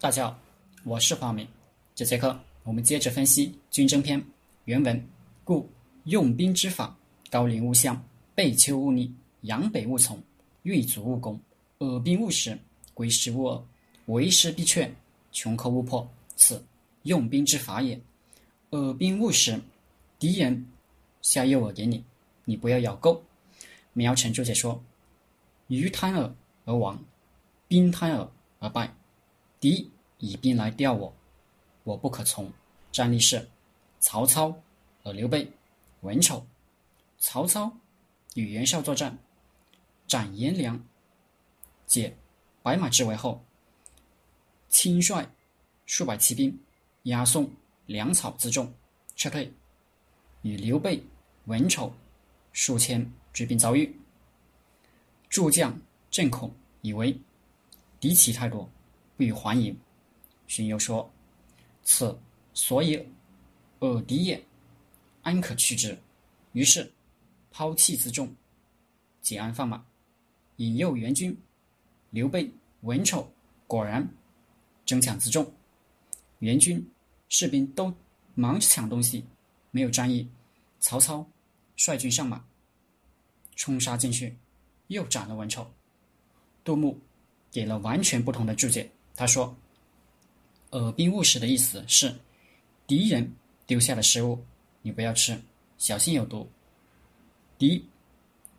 大家好，我是黄明。这节课我们接着分析《军争篇》原文。故用兵之法：高陵勿向，背丘勿逆，阳北勿从，欲卒勿攻，耳兵勿食，归师勿遏，为师必却，穷寇勿迫。此用兵之法也。耳兵勿食，敌人下诱饵给你，你不要咬钩。苗晨注解说：鱼贪饵而亡，兵贪饵而败。敌以兵来吊我，我不可从。战例是：曹操和刘备、文丑。曹操与袁绍作战，斩颜良，解白马之围后，亲率数百骑兵押送粮草辎重撤退，与刘备、文丑数千追兵遭遇。诸将震恐，以为敌骑太多。不予还迎。荀攸说：“此所以耳敌也，安可去之？”于是抛弃辎重，解鞍放马，引诱援军。刘备、文丑果然争抢辎重，援军士兵都忙着抢东西，没有战役。曹操率军上马，冲杀进去，又斩了文丑。杜牧给了完全不同的注解。他说：“耳兵勿食的意思是，敌人丢下的食物，你不要吃，小心有毒。敌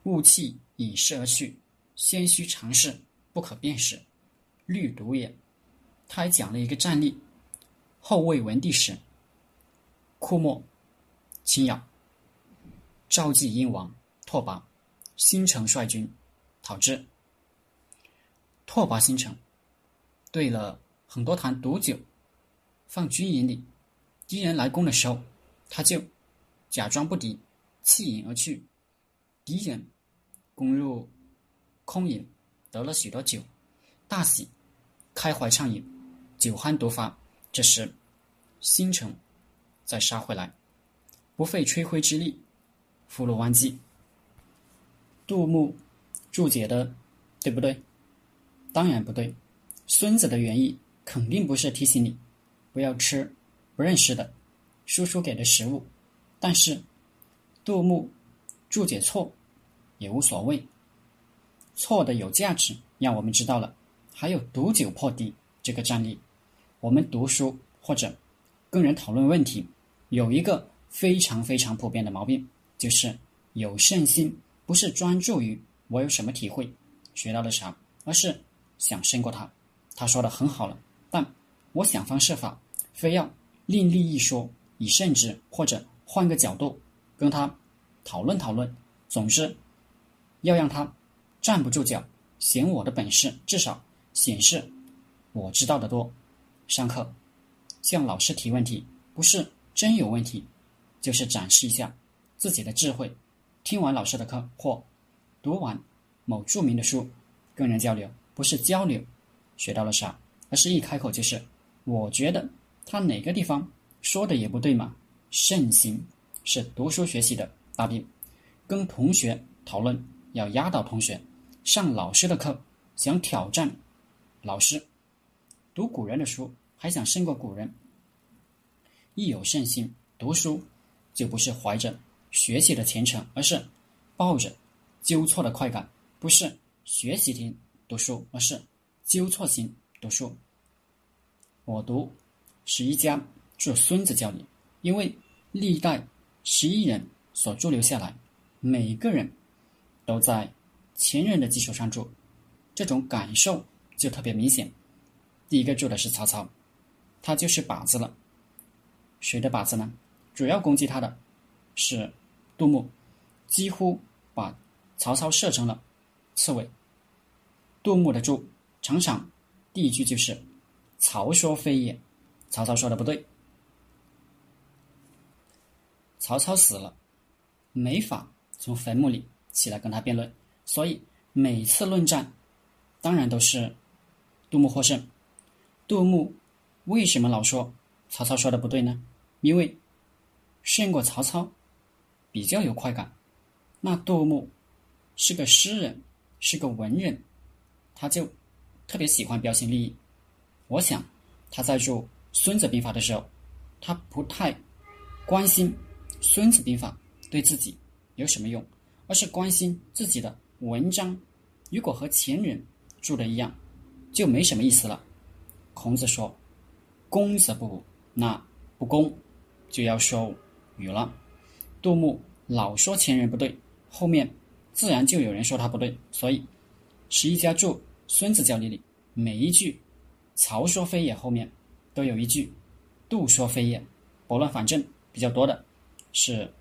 雾气已逝而去，先须尝试，不可辨识，虑毒也。”他还讲了一个战例：后魏文帝时，库莫、秦尧、召集燕王拓跋、新城率军讨之，拓跋新城。兑了很多坛毒酒，放军营里。敌人来攻的时候，他就假装不敌，弃营而去。敌人攻入空营，得了许多酒，大喜，开怀畅饮，酒酣毒发。这时，新城再杀回来，不费吹灰之力，俘虏万计。杜牧注解的对不对？当然不对。孙子的原意肯定不是提醒你不要吃不认识的叔叔给的食物，但是杜牧注解错也无所谓，错的有价值，让我们知道了还有毒酒破敌这个战例。我们读书或者跟人讨论问题，有一个非常非常普遍的毛病，就是有胜心，不是专注于我有什么体会学到了啥，而是想胜过他。他说的很好了，但我想方设法，非要另立一说以胜之，或者换个角度跟他讨论讨论。总之，要让他站不住脚，显我的本事，至少显示我知道的多。上课向老师提问题，不是真有问题，就是展示一下自己的智慧。听完老师的课或读完某著名的书，跟人交流，不是交流。学到了啥？而是一开口就是，我觉得他哪个地方说的也不对嘛。慎行是读书学习的大病，跟同学讨论要压倒同学，上老师的课想挑战老师，读古人的书还想胜过古人。一有慎心，读书就不是怀着学习的虔诚，而是抱着纠错的快感，不是学习听读书，而是。纠错型读书，我读十一家做孙子教你，因为历代十一人所驻留下来，每个人都在前人的基础上住，这种感受就特别明显。第一个住的是曹操，他就是靶子了。谁的靶子呢？主要攻击他的是杜牧，几乎把曹操射成了刺猬。杜牧的注。常常，第一句就是“曹说非也”，曹操说的不对。曹操死了，没法从坟墓里起来跟他辩论，所以每次论战，当然都是杜牧获胜。杜牧为什么老说曹操说的不对呢？因为胜过曹操比较有快感。那杜牧是个诗人，是个文人，他就。特别喜欢标新立异，我想他在注《孙子兵法》的时候，他不太关心《孙子兵法》对自己有什么用，而是关心自己的文章。如果和前人注的一样，就没什么意思了。孔子说：“攻则不武，那不攻就要说语了。”杜牧老说前人不对，后面自然就有人说他不对，所以十一家注《孙子教理》里每一句“曹说非也”后面都有一句“杜说非也”，拨乱反正比较多的是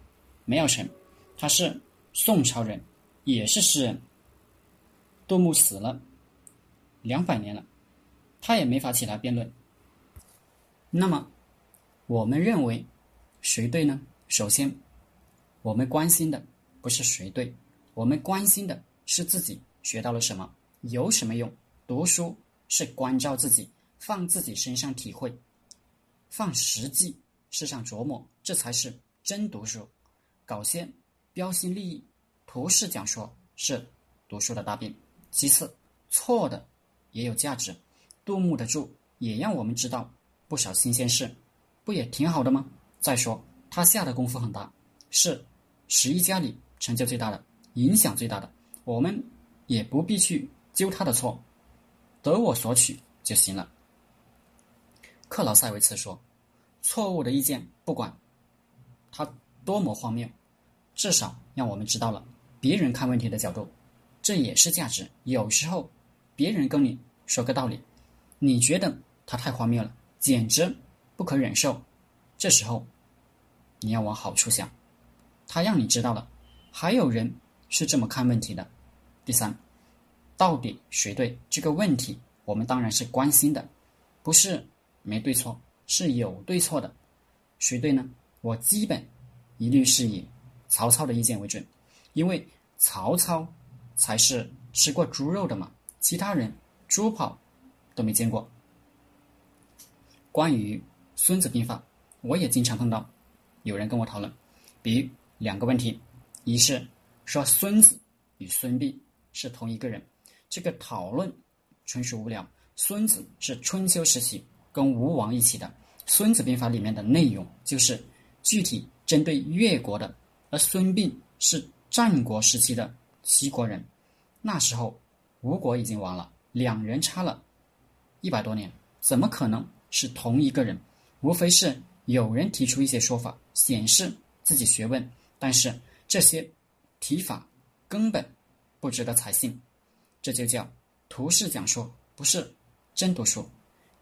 梅尧臣，他是宋朝人，也是诗人。杜牧死了两百年了，他也没法起来辩论。那么，我们认为谁对呢？首先，我们关心的不是谁对，我们关心的是自己学到了什么，有什么用。读书是关照自己，放自己身上体会，放实际事上琢磨，这才是真读书。搞些标新立异、图式讲说是读书的大病。其次，错的也有价值。杜牧的注也让我们知道不少新鲜事，不也挺好的吗？再说他下的功夫很大，是十一家里成就最大的、影响最大的。我们也不必去揪他的错，得我所取就行了。克劳塞维茨说：“错误的意见，不管他多么荒谬，至少让我们知道了别人看问题的角度。”这也是价值。有时候，别人跟你说个道理，你觉得他太荒谬了，简直不可忍受。这时候，你要往好处想，他让你知道了，还有人是这么看问题的。第三，到底谁对这个问题，我们当然是关心的，不是没对错，是有对错的。谁对呢？我基本一律是以曹操的意见为准，因为曹操。才是吃过猪肉的嘛，其他人猪跑都没见过。关于《孙子兵法》，我也经常碰到有人跟我讨论，比如两个问题：一是说孙子与孙膑是同一个人，这个讨论纯属无聊。孙子是春秋时期跟吴王一起的，《孙子兵法》里面的内容就是具体针对越国的，而孙膑是战国时期的。齐国人，那时候吴国已经亡了，两人差了一百多年，怎么可能是同一个人？无非是有人提出一些说法，显示自己学问，但是这些提法根本不值得采信，这就叫图式讲说，不是真读书。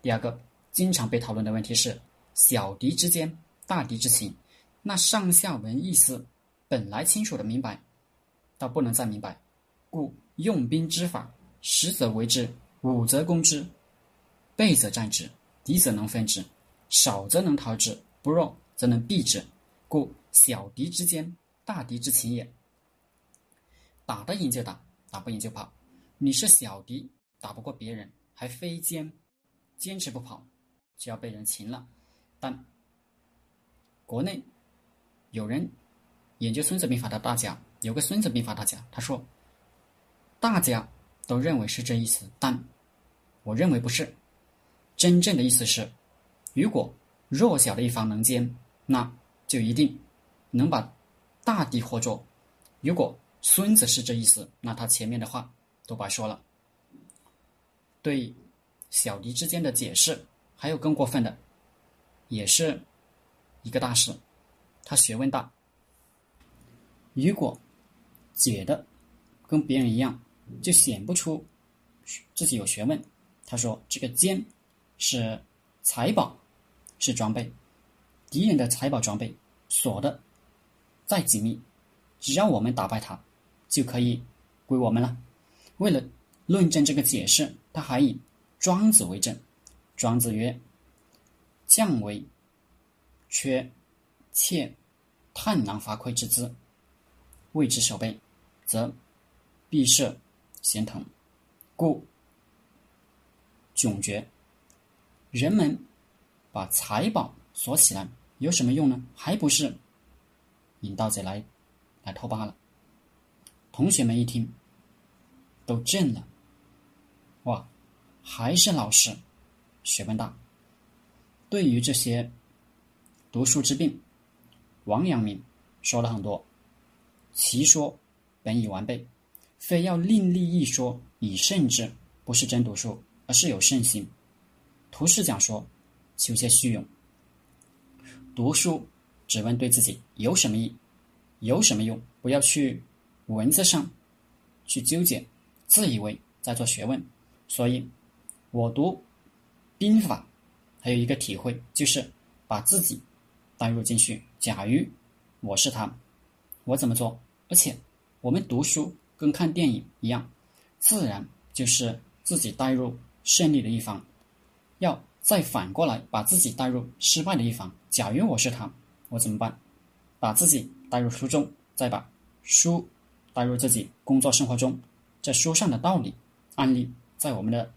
第二个经常被讨论的问题是小敌之间，大敌之情，那上下文意思本来清楚的明白。倒不能再明白，故用兵之法，实则为之，武则攻之，备则战之，敌则能分之，少则能逃之，不弱则能避之，故小敌之间，大敌之情也。打得赢就打，打不赢就跑。你是小敌，打不过别人，还非坚，坚持不跑，就要被人擒了。但国内有人研究《孙子兵法》的大家。有个《孙子兵法》大家，他说：“大家都认为是这意思，但我认为不是。真正的意思是，如果弱小的一方能坚，那就一定能把大敌活捉。如果孙子是这意思，那他前面的话都白说了。对小敌之间的解释，还有更过分的，也是一个大师，他学问大。如果。”解的跟别人一样，就显不出自己有学问。他说：“这个坚是财宝，是装备，敌人的财宝装备锁的再紧密，只要我们打败他，就可以归我们了。”为了论证这个解释，他还以庄子为证。庄子曰：“将为缺怯探囊伐窥之资，谓之守备。”则必设贤腾，故窘绝。人们把财宝锁起来有什么用呢？还不是引盗贼来来偷罢了。同学们一听都震了，哇，还是老师学问大。对于这些读书之病，王阳明说了很多。其说本已完备，非要另立一说以胜之，不是真读书，而是有胜心。图示讲说，求些虚荣。读书只问对自己有什么益，有什么用，不要去文字上去纠结，自以为在做学问。所以，我读兵法还有一个体会，就是把自己带入进去。假如我是他，我怎么做？而且，我们读书跟看电影一样，自然就是自己带入胜利的一方。要再反过来把自己带入失败的一方。假如我是他，我怎么办？把自己带入书中，再把书带入自己工作生活中。这书上的道理、案例，在我们的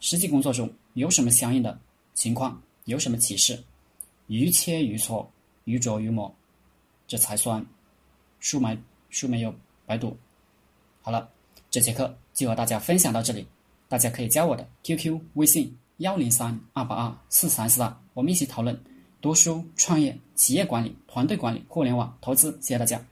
实际工作中有什么相应的情况？有什么启示？于切于磋，于琢于磨，这才算书没。书没有白读。好了，这节课就和大家分享到这里。大家可以加我的 QQ 微信幺零三二八二四三四二，我们一起讨论读书、创业、企业管理、团队管理、互联网投资。谢谢大家。